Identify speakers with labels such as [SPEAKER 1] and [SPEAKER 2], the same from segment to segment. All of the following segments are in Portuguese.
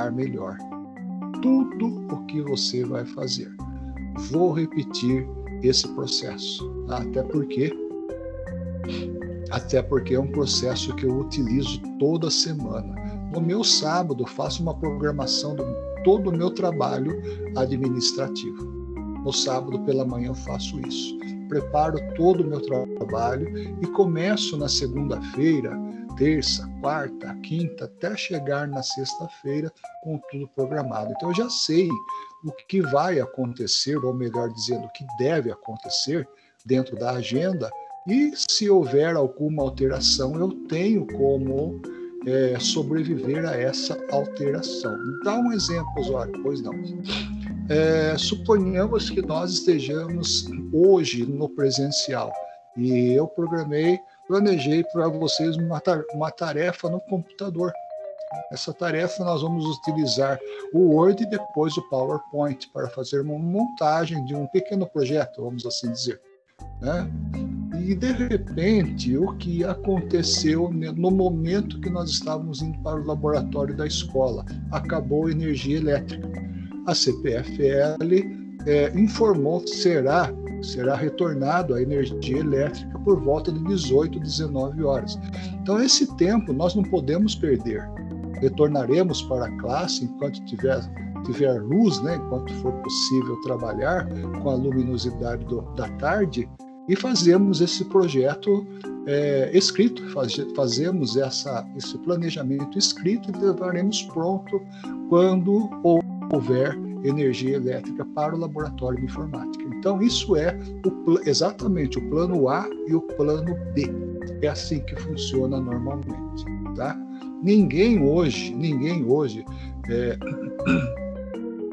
[SPEAKER 1] pensar melhor. Tudo o que você vai fazer. Vou repetir esse processo, tá? até porque até porque é um processo que eu utilizo toda semana. No meu sábado, faço uma programação de todo o meu trabalho administrativo. No sábado pela manhã faço isso. Preparo todo o meu trabalho e começo na segunda-feira, terça, quarta, quinta, até chegar na sexta-feira com tudo programado. Então eu já sei o que vai acontecer, ou melhor dizendo, o que deve acontecer dentro da agenda e se houver alguma alteração, eu tenho como é, sobreviver a essa alteração. Dá um exemplo, Osório, pois não. É, suponhamos que nós estejamos hoje no presencial e eu programei, planejei para vocês uma, uma tarefa no computador. Essa tarefa nós vamos utilizar o Word e depois o PowerPoint para fazer uma montagem de um pequeno projeto, vamos assim dizer. Né? E de repente, o que aconteceu no momento que nós estávamos indo para o laboratório da escola? Acabou a energia elétrica. A CPFL é, informou será, será retornado a energia elétrica por volta de 18, 19 horas. Então, esse tempo nós não podemos perder. Retornaremos para a classe enquanto tiver tiver luz, né, enquanto for possível trabalhar com a luminosidade do, da tarde, e fazemos esse projeto é, escrito, faz, fazemos essa, esse planejamento escrito e levaremos pronto quando houver energia elétrica para o laboratório de informática. Então, isso é o, exatamente o plano A e o plano B. É assim que funciona normalmente. Tá? Ninguém hoje, ninguém hoje, é,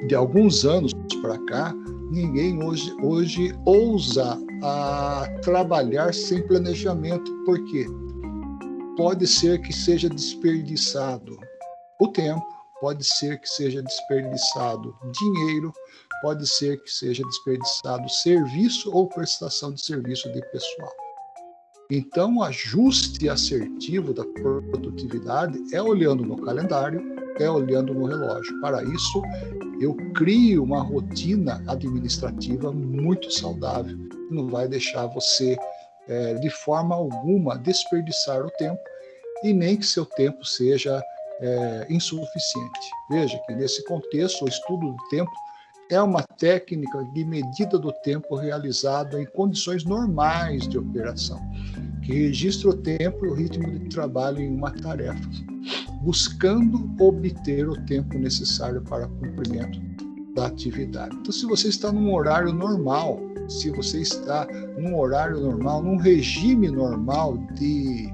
[SPEAKER 1] de alguns anos para cá, ninguém hoje, hoje ousa a trabalhar sem planejamento, porque pode ser que seja desperdiçado o tempo, pode ser que seja desperdiçado dinheiro, pode ser que seja desperdiçado serviço ou prestação de serviço de pessoal. Então, o ajuste assertivo da produtividade é olhando no calendário, é olhando no relógio. Para isso, eu crio uma rotina administrativa muito saudável, que não vai deixar você, é, de forma alguma, desperdiçar o tempo e nem que seu tempo seja é, insuficiente. Veja que, nesse contexto, o estudo do tempo é uma técnica de medida do tempo realizada em condições normais de operação, que registra o tempo e o ritmo de trabalho em uma tarefa buscando obter o tempo necessário para cumprimento da atividade. Então, se você está num horário normal, se você está num horário normal, num regime normal de,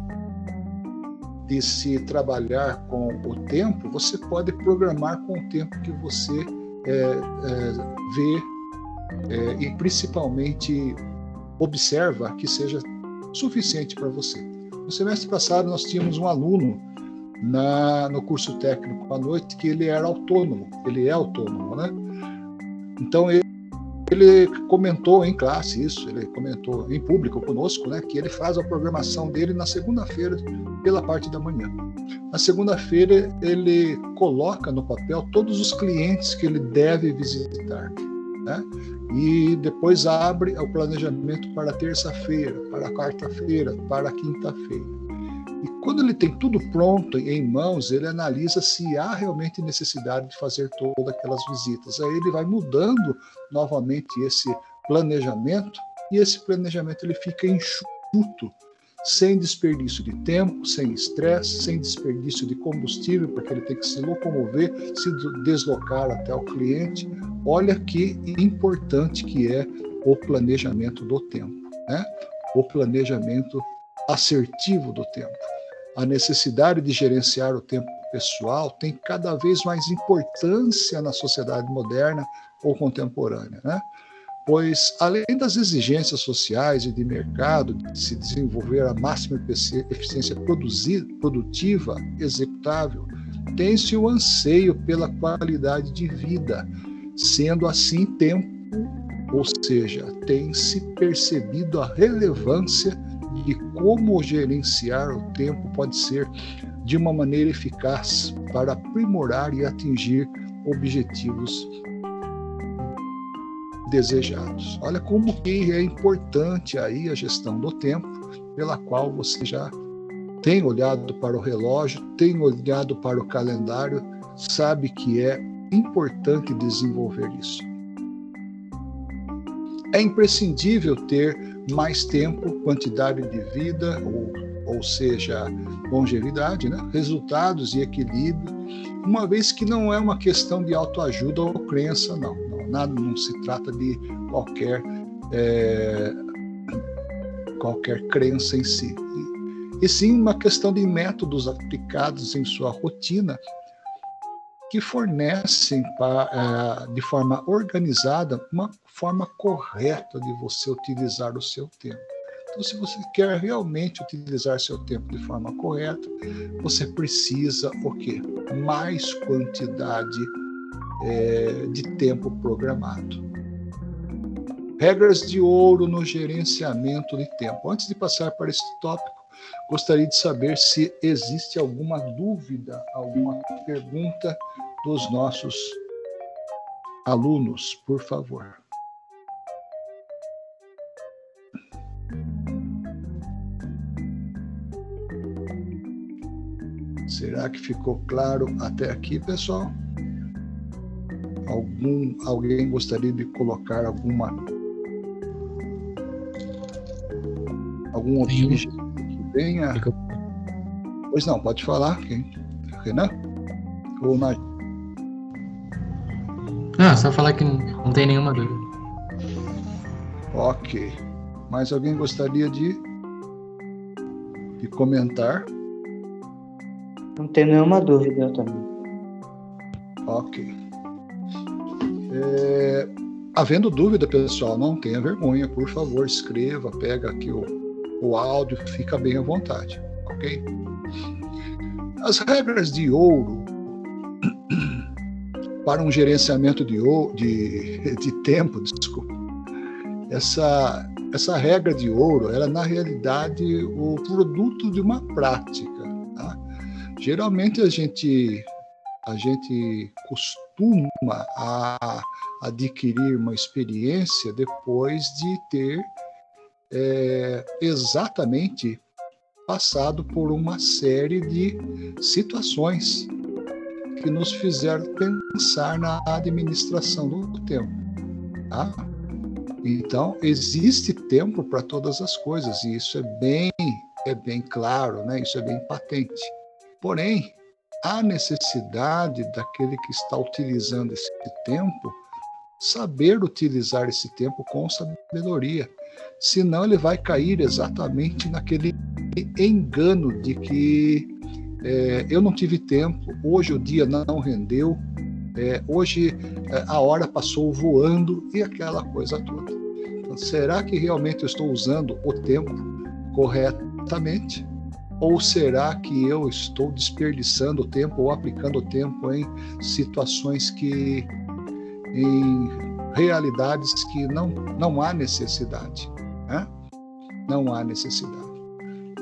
[SPEAKER 1] de se trabalhar com o tempo, você pode programar com o tempo que você é, é, vê é, e principalmente observa que seja suficiente para você. No semestre passado, nós tínhamos um aluno na, no curso técnico à noite que ele era autônomo, ele é autônomo, né? Então ele, ele comentou em classe isso, ele comentou em público conosco, né, que ele faz a programação dele na segunda-feira pela parte da manhã. Na segunda-feira ele coloca no papel todos os clientes que ele deve visitar, né? E depois abre o planejamento para terça-feira, para quarta-feira, para quinta-feira. Quando ele tem tudo pronto em mãos, ele analisa se há realmente necessidade de fazer todas aquelas visitas. Aí ele vai mudando novamente esse planejamento e esse planejamento ele fica enxuto, sem desperdício de tempo, sem estresse, sem desperdício de combustível, porque ele tem que se locomover, se deslocar até o cliente. Olha que importante que é o planejamento do tempo, né? O planejamento assertivo do tempo. A necessidade de gerenciar o tempo pessoal tem cada vez mais importância na sociedade moderna ou contemporânea, né? pois, além das exigências sociais e de mercado de se desenvolver a máxima eficiência produtiva, executável, tem-se o anseio pela qualidade de vida, sendo assim tempo, ou seja, tem-se percebido a relevância de como gerenciar o tempo pode ser de uma maneira eficaz para aprimorar e atingir objetivos desejados. Olha como que é importante aí a gestão do tempo, pela qual você já tem olhado para o relógio, tem olhado para o calendário, sabe que é importante desenvolver isso. É imprescindível ter mais tempo, quantidade de vida, ou, ou seja, longevidade, né? resultados e equilíbrio, uma vez que não é uma questão de autoajuda ou crença, não. não nada, não se trata de qualquer, é, qualquer crença em si. E, e sim uma questão de métodos aplicados em sua rotina que fornecem pra, é, de forma organizada uma forma correta de você utilizar o seu tempo. Então, se você quer realmente utilizar seu tempo de forma correta, você precisa o quê? Mais quantidade é, de tempo programado. Regras de ouro no gerenciamento de tempo. Antes de passar para esse tópico, gostaria de saber se existe alguma dúvida, alguma pergunta dos nossos alunos, por favor. Será que ficou claro até aqui, pessoal? Algum, alguém gostaria de colocar alguma algum objetivo que venha? Pois não, pode falar. Quem? Renan? Ou na
[SPEAKER 2] não, só falar que não tem nenhuma dúvida.
[SPEAKER 1] Ok. Mais alguém gostaria de, de comentar?
[SPEAKER 3] Não tenho nenhuma dúvida também.
[SPEAKER 1] Ok. É, havendo dúvida, pessoal, não tenha vergonha, por favor, escreva, pega aqui o, o áudio, fica bem à vontade, ok? As regras de ouro para um gerenciamento de, de, de tempo, desculpa. Essa, essa regra de ouro era, na realidade, o produto de uma prática. Tá? Geralmente a gente, a gente costuma a adquirir uma experiência depois de ter é, exatamente passado por uma série de situações que nos fizeram pensar na administração do tempo. Tá? Então, existe tempo para todas as coisas, e isso é bem, é bem claro, né? isso é bem patente. Porém, há necessidade daquele que está utilizando esse tempo saber utilizar esse tempo com sabedoria. Senão, ele vai cair exatamente naquele engano de que é, eu não tive tempo, hoje o dia não rendeu, é, hoje é, a hora passou voando e aquela coisa toda. Então, será que realmente eu estou usando o tempo corretamente? Ou será que eu estou desperdiçando o tempo ou aplicando o tempo em situações que, em realidades que não, não há necessidade? Né? Não há necessidade.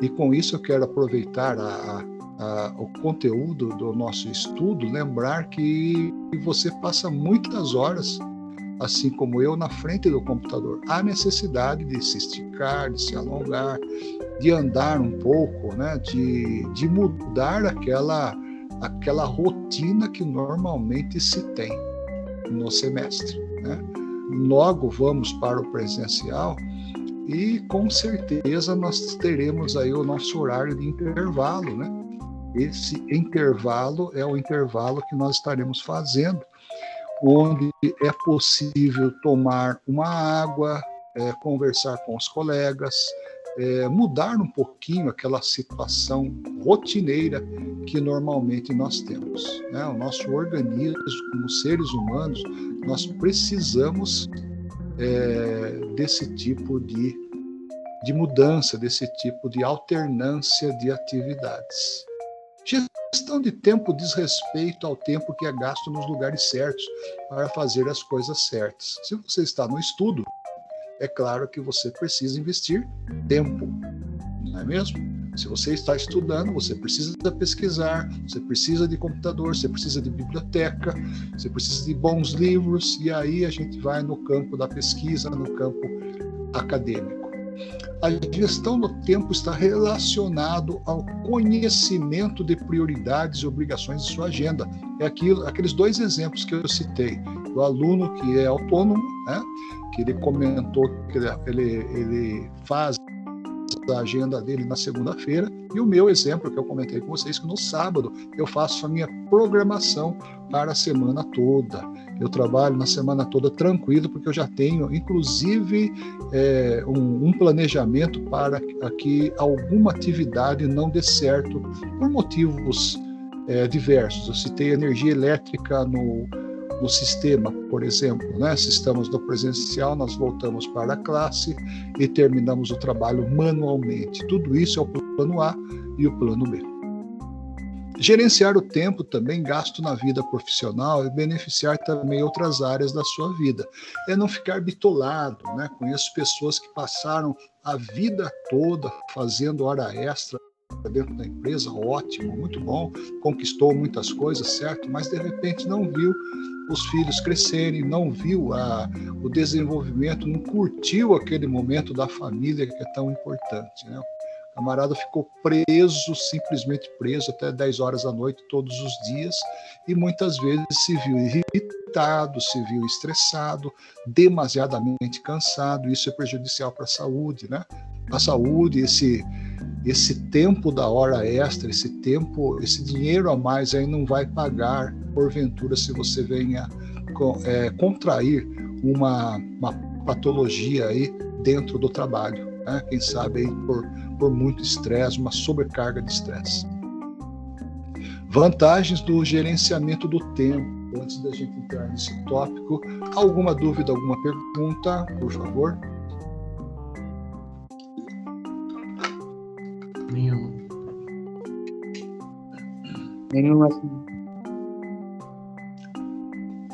[SPEAKER 1] E com isso eu quero aproveitar a, o conteúdo do nosso estudo, lembrar que você passa muitas horas, assim como eu, na frente do computador. Há necessidade de se esticar, de se alongar, de andar um pouco, né? de, de mudar aquela, aquela rotina que normalmente se tem no semestre. Né? Logo vamos para o presencial e com certeza nós teremos aí o nosso horário de intervalo, né? Esse intervalo é o intervalo que nós estaremos fazendo, onde é possível tomar uma água, é, conversar com os colegas, é, mudar um pouquinho aquela situação rotineira que normalmente nós temos. Né? O nosso organismo, como seres humanos, nós precisamos é, desse tipo de, de mudança, desse tipo de alternância de atividades. Gestão de tempo diz respeito ao tempo que é gasto nos lugares certos para fazer as coisas certas. Se você está no estudo, é claro que você precisa investir tempo, não é mesmo? Se você está estudando, você precisa pesquisar, você precisa de computador, você precisa de biblioteca, você precisa de bons livros, e aí a gente vai no campo da pesquisa, no campo acadêmico. A gestão do tempo está relacionado ao conhecimento de prioridades e obrigações de sua agenda. É aquilo, aqueles dois exemplos que eu citei, do aluno que é autônomo, né, que ele comentou que ele, ele faz a agenda dele na segunda-feira, e o meu exemplo que eu comentei com vocês, que no sábado eu faço a minha programação para a semana toda. Eu trabalho na semana toda tranquilo, porque eu já tenho, inclusive, é, um, um, planejamento para que alguma atividade não dê certo por motivos é, diversos. Eu citei energia elétrica no no sistema, por exemplo, né? se estamos no presencial, nós voltamos para a classe e terminamos o trabalho manualmente. Tudo isso é o plano A e o plano B. Gerenciar o tempo também gasto na vida profissional e beneficiar também outras áreas da sua vida. É não ficar bitolado, né? Conheço pessoas que passaram a vida toda fazendo hora extra dentro da empresa, ótimo, muito bom, conquistou muitas coisas, certo? Mas de repente não viu os filhos crescerem, não viu a, o desenvolvimento, não curtiu aquele momento da família que é tão importante. Né? Camarada ficou preso, simplesmente preso, até 10 horas da noite, todos os dias, e muitas vezes se viu irritado, se viu estressado, demasiadamente cansado. Isso é prejudicial para a saúde, né? A saúde, esse esse tempo da hora extra, esse tempo, esse dinheiro a mais aí não vai pagar, porventura, se você venha é, contrair uma, uma patologia aí dentro do trabalho, né? quem sabe aí por, por muito estresse, uma sobrecarga de estresse. Vantagens do gerenciamento do tempo. Antes da gente entrar nesse tópico, alguma dúvida, alguma pergunta, por favor?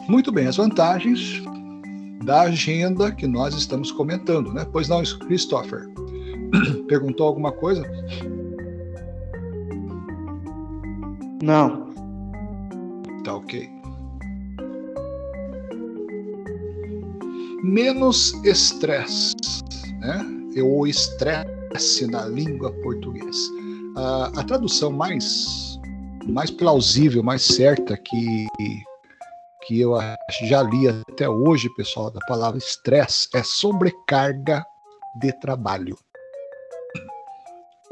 [SPEAKER 1] Muito bem, as vantagens da agenda que nós estamos comentando, né? Pois não, Christopher? Perguntou alguma coisa?
[SPEAKER 3] Não.
[SPEAKER 1] Tá ok. Menos estresse, né? O estresse na língua portuguesa. A, a tradução mais, mais plausível, mais certa que, que eu já li até hoje, pessoal, da palavra estresse é sobrecarga de trabalho.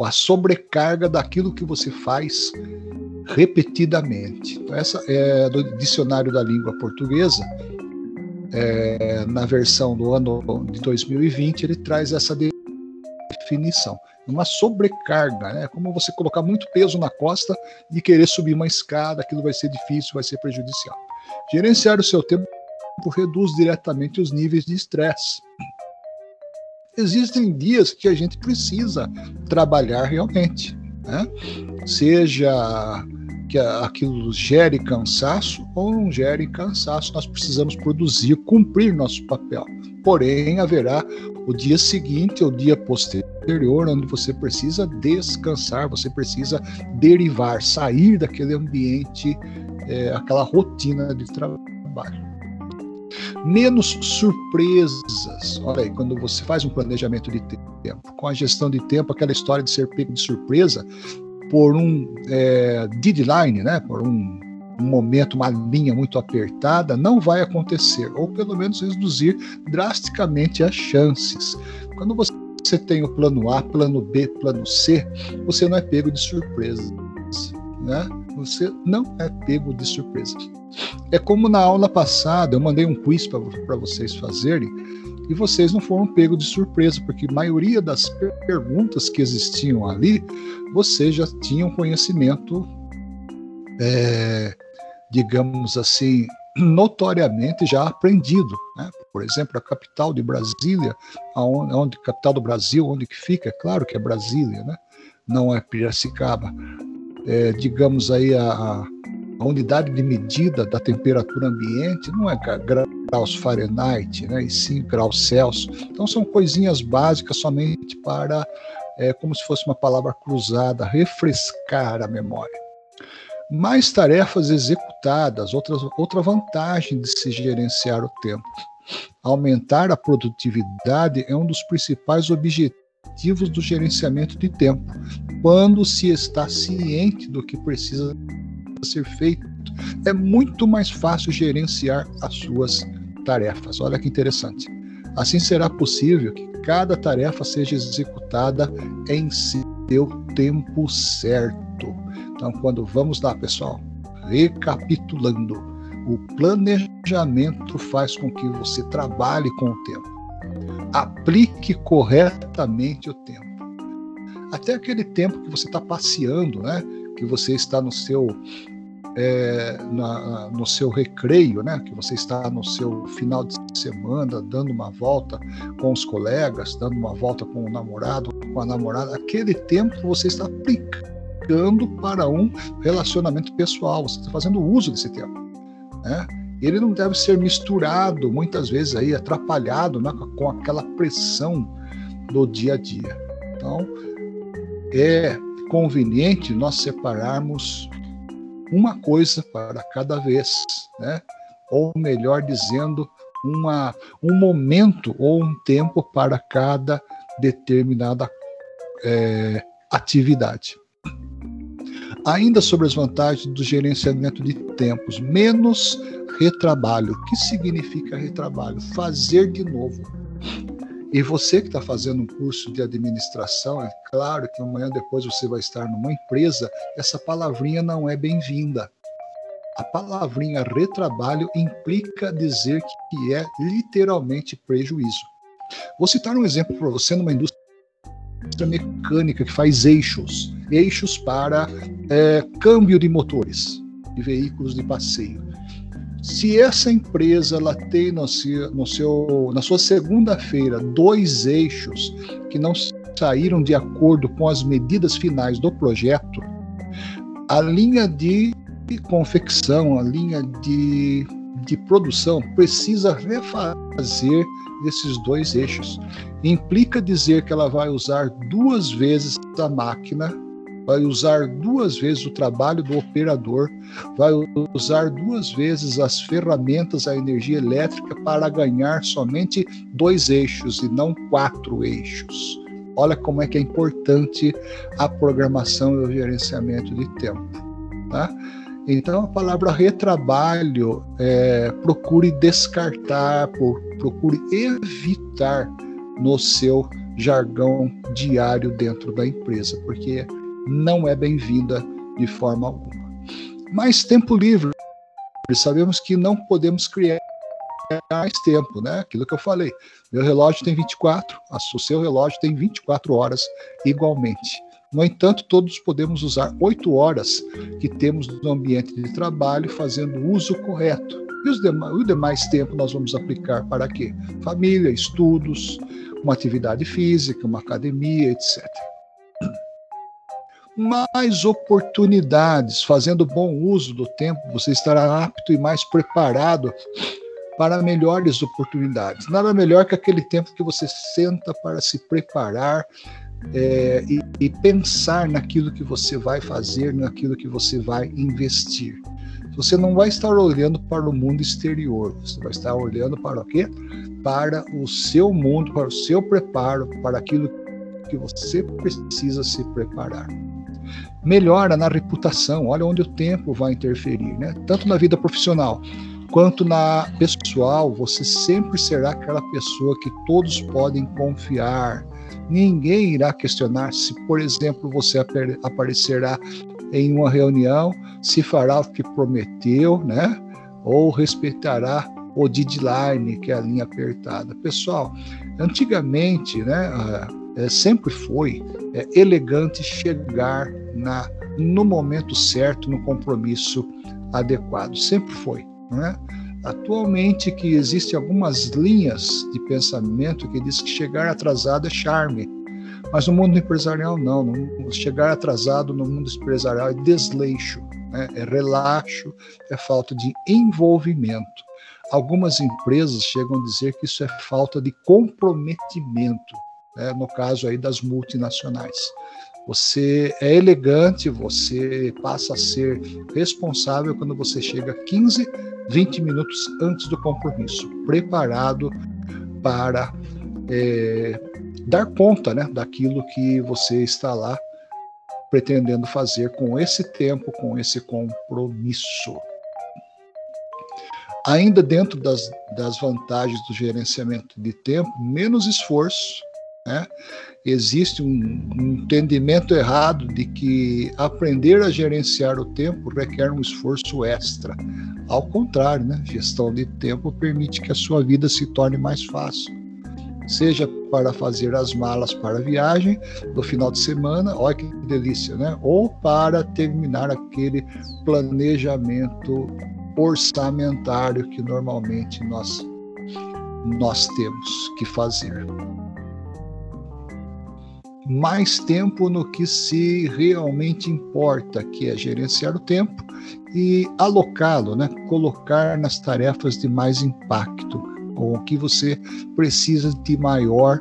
[SPEAKER 1] A sobrecarga daquilo que você faz repetidamente. Então, essa é do dicionário da língua portuguesa. É, na versão do ano de 2020, ele traz essa definição. Uma sobrecarga, né? Como você colocar muito peso na costa e querer subir uma escada, aquilo vai ser difícil, vai ser prejudicial. Gerenciar o seu tempo reduz diretamente os níveis de estresse. Existem dias que a gente precisa trabalhar realmente, né? Seja que aquilo gere cansaço ou não gere cansaço, nós precisamos produzir, cumprir nosso papel. Porém, haverá o dia seguinte ou o dia posterior, onde você precisa descansar, você precisa derivar, sair daquele ambiente, é, aquela rotina de trabalho. Menos surpresas. Olha aí, quando você faz um planejamento de tempo, com a gestão de tempo, aquela história de ser pego de surpresa por um é, deadline, né, por um um momento, uma linha muito apertada, não vai acontecer, ou pelo menos reduzir drasticamente as chances. Quando você tem o plano A, plano B, plano C, você não é pego de surpresa. Né? Você não é pego de surpresa. É como na aula passada, eu mandei um quiz para vocês fazerem, e vocês não foram pegos de surpresa, porque a maioria das perguntas que existiam ali, vocês já tinham conhecimento é, digamos assim, notoriamente já aprendido. Né? Por exemplo, a capital de Brasília, aonde, onde capital do Brasil, onde que fica? É claro que é Brasília, né? não é Piracicaba. É, digamos aí a, a, unidade de medida da temperatura ambiente não é graus Fahrenheit, né? e sim graus Celsius. Então são coisinhas básicas somente para é como se fosse uma palavra cruzada, refrescar a memória. Mais tarefas executadas, outra, outra vantagem de se gerenciar o tempo. Aumentar a produtividade é um dos principais objetivos do gerenciamento de tempo, quando se está ciente do que precisa ser feito. É muito mais fácil gerenciar as suas tarefas. Olha que interessante. Assim será possível que cada tarefa seja executada em seu tempo certo. Então, quando vamos lá, pessoal, recapitulando, o planejamento faz com que você trabalhe com o tempo, aplique corretamente o tempo. Até aquele tempo que você está passeando, né? Que você está no seu é, na, no seu recreio, né? Que você está no seu final de semana dando uma volta com os colegas, dando uma volta com o namorado, com a namorada, aquele tempo você está aplicando para um relacionamento pessoal, você está fazendo uso desse tempo, né? Ele não deve ser misturado, muitas vezes aí atrapalhado né, com aquela pressão do dia a dia. Então, é conveniente nós separarmos uma coisa para cada vez, né? ou melhor dizendo, uma, um momento ou um tempo para cada determinada é, atividade. Ainda sobre as vantagens do gerenciamento de tempos, menos retrabalho. O que significa retrabalho? Fazer de novo. E você que está fazendo um curso de administração, é claro que amanhã depois você vai estar numa empresa, essa palavrinha não é bem-vinda. A palavrinha retrabalho implica dizer que é literalmente prejuízo. Vou citar um exemplo para você numa indústria mecânica que faz eixos, eixos para é, câmbio de motores de veículos de passeio. Se essa empresa ela tem no seu, no seu, na sua segunda-feira dois eixos que não saíram de acordo com as medidas finais do projeto, a linha de confecção, a linha de, de produção precisa refazer esses dois eixos. Implica dizer que ela vai usar duas vezes a máquina vai usar duas vezes o trabalho do operador, vai usar duas vezes as ferramentas, a energia elétrica para ganhar somente dois eixos e não quatro eixos. Olha como é que é importante a programação e o gerenciamento de tempo. Tá? Então, a palavra retrabalho, é, procure descartar, procure evitar no seu jargão diário dentro da empresa, porque não é bem-vinda de forma alguma. Mais tempo livre. Sabemos que não podemos criar mais tempo, né? Aquilo que eu falei. Meu relógio tem 24, o seu relógio tem 24 horas igualmente. No entanto, todos podemos usar 8 horas que temos no ambiente de trabalho fazendo uso correto. E os o demais tempo nós vamos aplicar para quê? Família, estudos, uma atividade física, uma academia, etc mais oportunidades. Fazendo bom uso do tempo, você estará apto e mais preparado para melhores oportunidades. Nada melhor que aquele tempo que você senta para se preparar é, e, e, pensar naquilo que você vai fazer, naquilo que você vai investir. Você não vai estar olhando para o mundo exterior, você vai estar olhando para o quê? Para o seu mundo, para o seu preparo, para aquilo que você precisa se preparar melhora na reputação. Olha onde o tempo vai interferir, né? Tanto na vida profissional quanto na pessoal, você sempre será aquela pessoa que todos podem confiar. Ninguém irá questionar se, por exemplo, você aparecerá em uma reunião, se fará o que prometeu, né? Ou respeitará o deadline, que é a linha apertada. Pessoal, antigamente, né? é, sempre foi é, elegante chegar na, no momento certo, no compromisso adequado. Sempre foi. Né? Atualmente que existem algumas linhas de pensamento que diz que chegar atrasado é charme, mas no mundo empresarial não. chegar atrasado no mundo empresarial é desleixo, né? é relaxo, é falta de envolvimento. Algumas empresas chegam a dizer que isso é falta de comprometimento. né, no caso aí das multinacionais. Você é elegante, você passa a ser responsável quando você chega 15, 20 minutos antes do compromisso, preparado para é, dar conta né, daquilo que você está lá pretendendo fazer com esse tempo, com esse compromisso. Ainda dentro das, das vantagens do gerenciamento de tempo, menos esforço, né? Existe um, um entendimento errado de que aprender a gerenciar o tempo requer um esforço extra. Ao contrário, né? gestão de tempo permite que a sua vida se torne mais fácil. Seja para fazer as malas para a viagem no final de semana, olha que delícia, né? Ou para terminar aquele planejamento orçamentário que normalmente nós nós temos que fazer mais tempo no que se realmente importa, que é gerenciar o tempo e alocá-lo, né? colocar nas tarefas de mais impacto, com o que você precisa de maior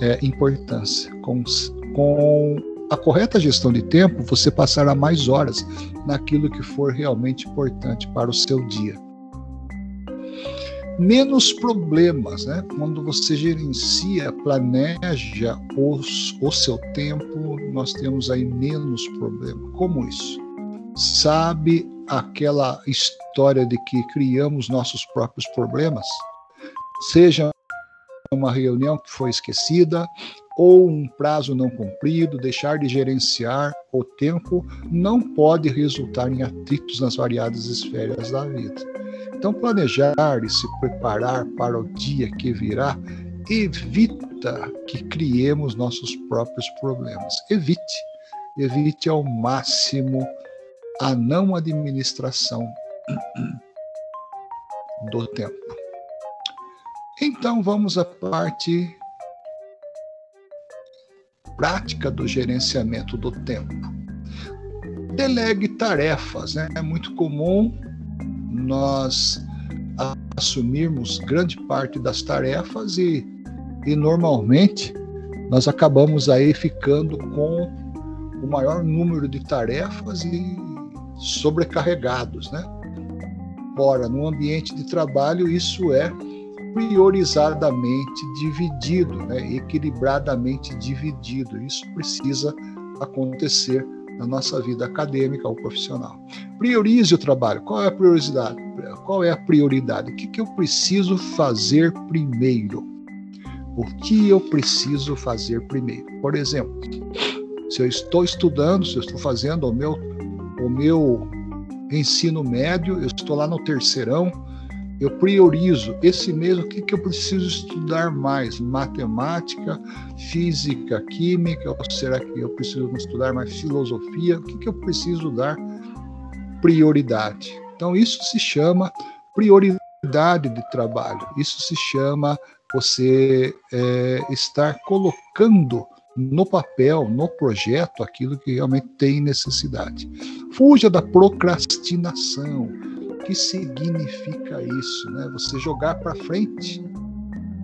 [SPEAKER 1] é, importância. Com, com a correta gestão de tempo, você passará mais horas naquilo que for realmente importante para o seu dia menos problemas, né? Quando você gerencia, planeja os, o seu tempo, nós temos aí menos problema. Como isso? Sabe aquela história de que criamos nossos próprios problemas? Seja uma reunião que foi esquecida ou um prazo não cumprido, deixar de gerenciar o tempo não pode resultar em atritos nas variadas esferas da vida. Então, planejar e se preparar para o dia que virá evita que criemos nossos próprios problemas. Evite, evite ao máximo a não administração do tempo. Então, vamos à parte prática do gerenciamento do tempo. Delegue tarefas, né? É muito comum nós assumirmos grande parte das tarefas e, e normalmente nós acabamos aí ficando com o maior número de tarefas e sobrecarregados, né? Ora, no ambiente de trabalho isso é priorizadamente dividido, né? equilibradamente dividido. Isso precisa acontecer na nossa vida acadêmica ou profissional. Priorize o trabalho. Qual é a prioridade? Qual é a prioridade? O que, que eu preciso fazer primeiro? O que eu preciso fazer primeiro? Por exemplo, se eu estou estudando, se eu estou fazendo o meu, o meu ensino médio, eu estou lá no terceirão, eu priorizo esse mês o que, que eu preciso estudar mais? Matemática, física, química, ou será que eu preciso estudar mais filosofia? O que, que eu preciso dar prioridade? Então, isso se chama prioridade de trabalho, isso se chama você é, estar colocando no papel, no projeto, aquilo que realmente tem necessidade. Fuja da procrastinação que significa isso, né? Você jogar para frente,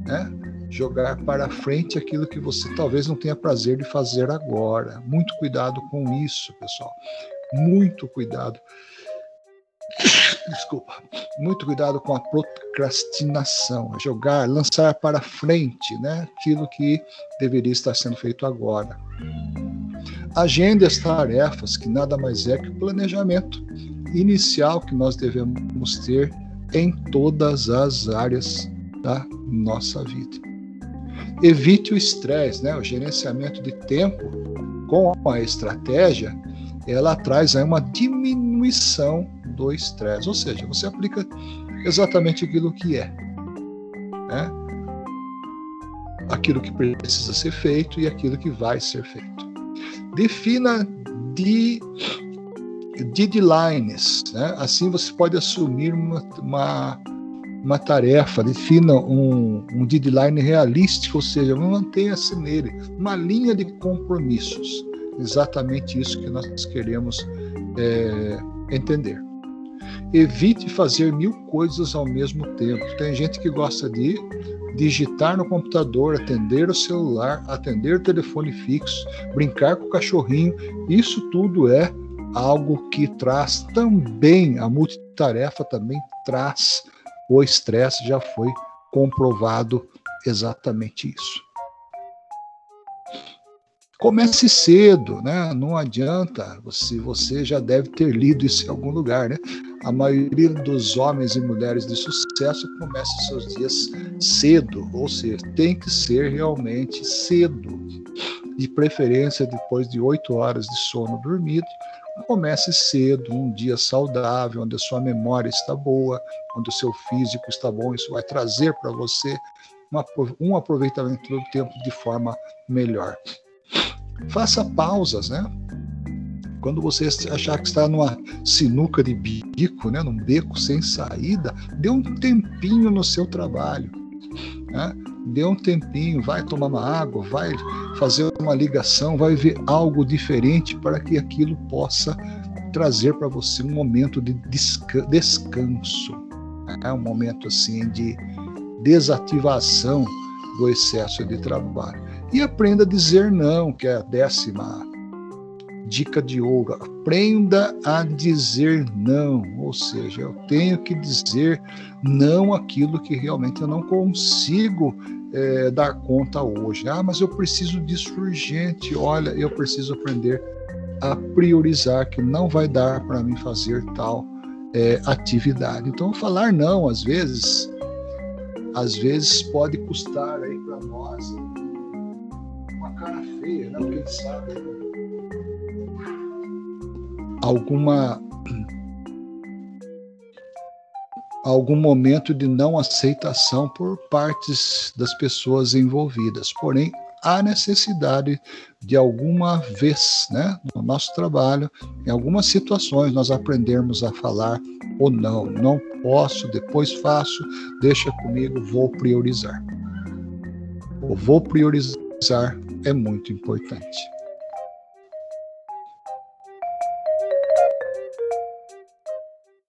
[SPEAKER 1] né? Jogar para frente aquilo que você talvez não tenha prazer de fazer agora. Muito cuidado com isso, pessoal. Muito cuidado. Desculpa. Muito cuidado com a procrastinação, jogar, lançar para frente, né? Aquilo que deveria estar sendo feito agora. Agende as tarefas, que nada mais é que o planejamento inicial que nós devemos ter em todas as áreas da nossa vida. Evite o estresse, né? O gerenciamento de tempo com a estratégia, ela traz aí uma diminuição do estresse, ou seja, você aplica exatamente aquilo que é, né? Aquilo que precisa ser feito e aquilo que vai ser feito. Defina de deadlines. Né? Assim você pode assumir uma, uma, uma tarefa, defina um, um deadline realístico, ou seja, mantenha-se nele, uma linha de compromissos. Exatamente isso que nós queremos é, entender. Evite fazer mil coisas ao mesmo tempo. Tem gente que gosta de digitar no computador, atender o celular, atender o telefone fixo, brincar com o cachorrinho, isso tudo é algo que traz também, a multitarefa também traz o estresse, já foi comprovado exatamente isso. Comece cedo, né? Não adianta, se você já deve ter lido isso em algum lugar, né? A maioria dos homens e mulheres de sucesso começam seus dias cedo, ou seja, tem que ser realmente cedo, de preferência depois de oito horas de sono dormido. Comece cedo, um dia saudável, onde a sua memória está boa, onde o seu físico está bom. Isso vai trazer para você um aproveitamento do tempo de forma melhor. Faça pausas, né? Quando você achar que está numa sinuca de bico, né, num beco sem saída, dê um tempinho no seu trabalho. Né? Dê um tempinho, vai tomar uma água, vai fazer uma ligação, vai ver algo diferente para que aquilo possa trazer para você um momento de descanso, né? um momento assim de desativação do excesso de trabalho. E aprenda a dizer não, que é a décima dica de ouro. Aprenda a dizer não, ou seja, eu tenho que dizer não aquilo que realmente eu não consigo é, dar conta hoje. Ah, mas eu preciso disso urgente. Olha, eu preciso aprender a priorizar que não vai dar para mim fazer tal é, atividade. Então, falar não, às vezes, às vezes pode custar aí para nós cara feia, não, quem sabe alguma algum momento de não aceitação por partes das pessoas envolvidas. Porém, há necessidade de alguma vez, né, no nosso trabalho, em algumas situações, nós aprendermos a falar ou não. Não posso, depois faço, deixa comigo, vou priorizar. Ou vou priorizar é muito importante.